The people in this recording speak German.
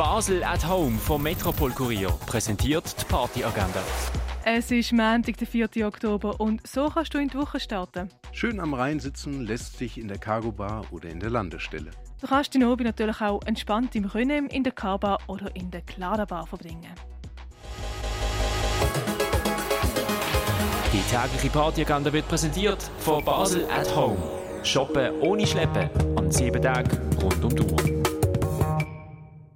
Basel at Home vom Metropol Kurier präsentiert die Partyagenda. Es ist Montag, der 4. Oktober und so kannst du in die Woche starten. Schön am Rhein sitzen lässt sich in der Cargo Bar oder in der Landestelle. Du kannst den Abend natürlich auch entspannt im Rönem, in der Carbar oder in der Clara Bar verbringen. Die tägliche Partyagenda wird präsentiert von Basel at Home. Shoppen ohne Schleppen an sieben Tagen rund um die Uhr.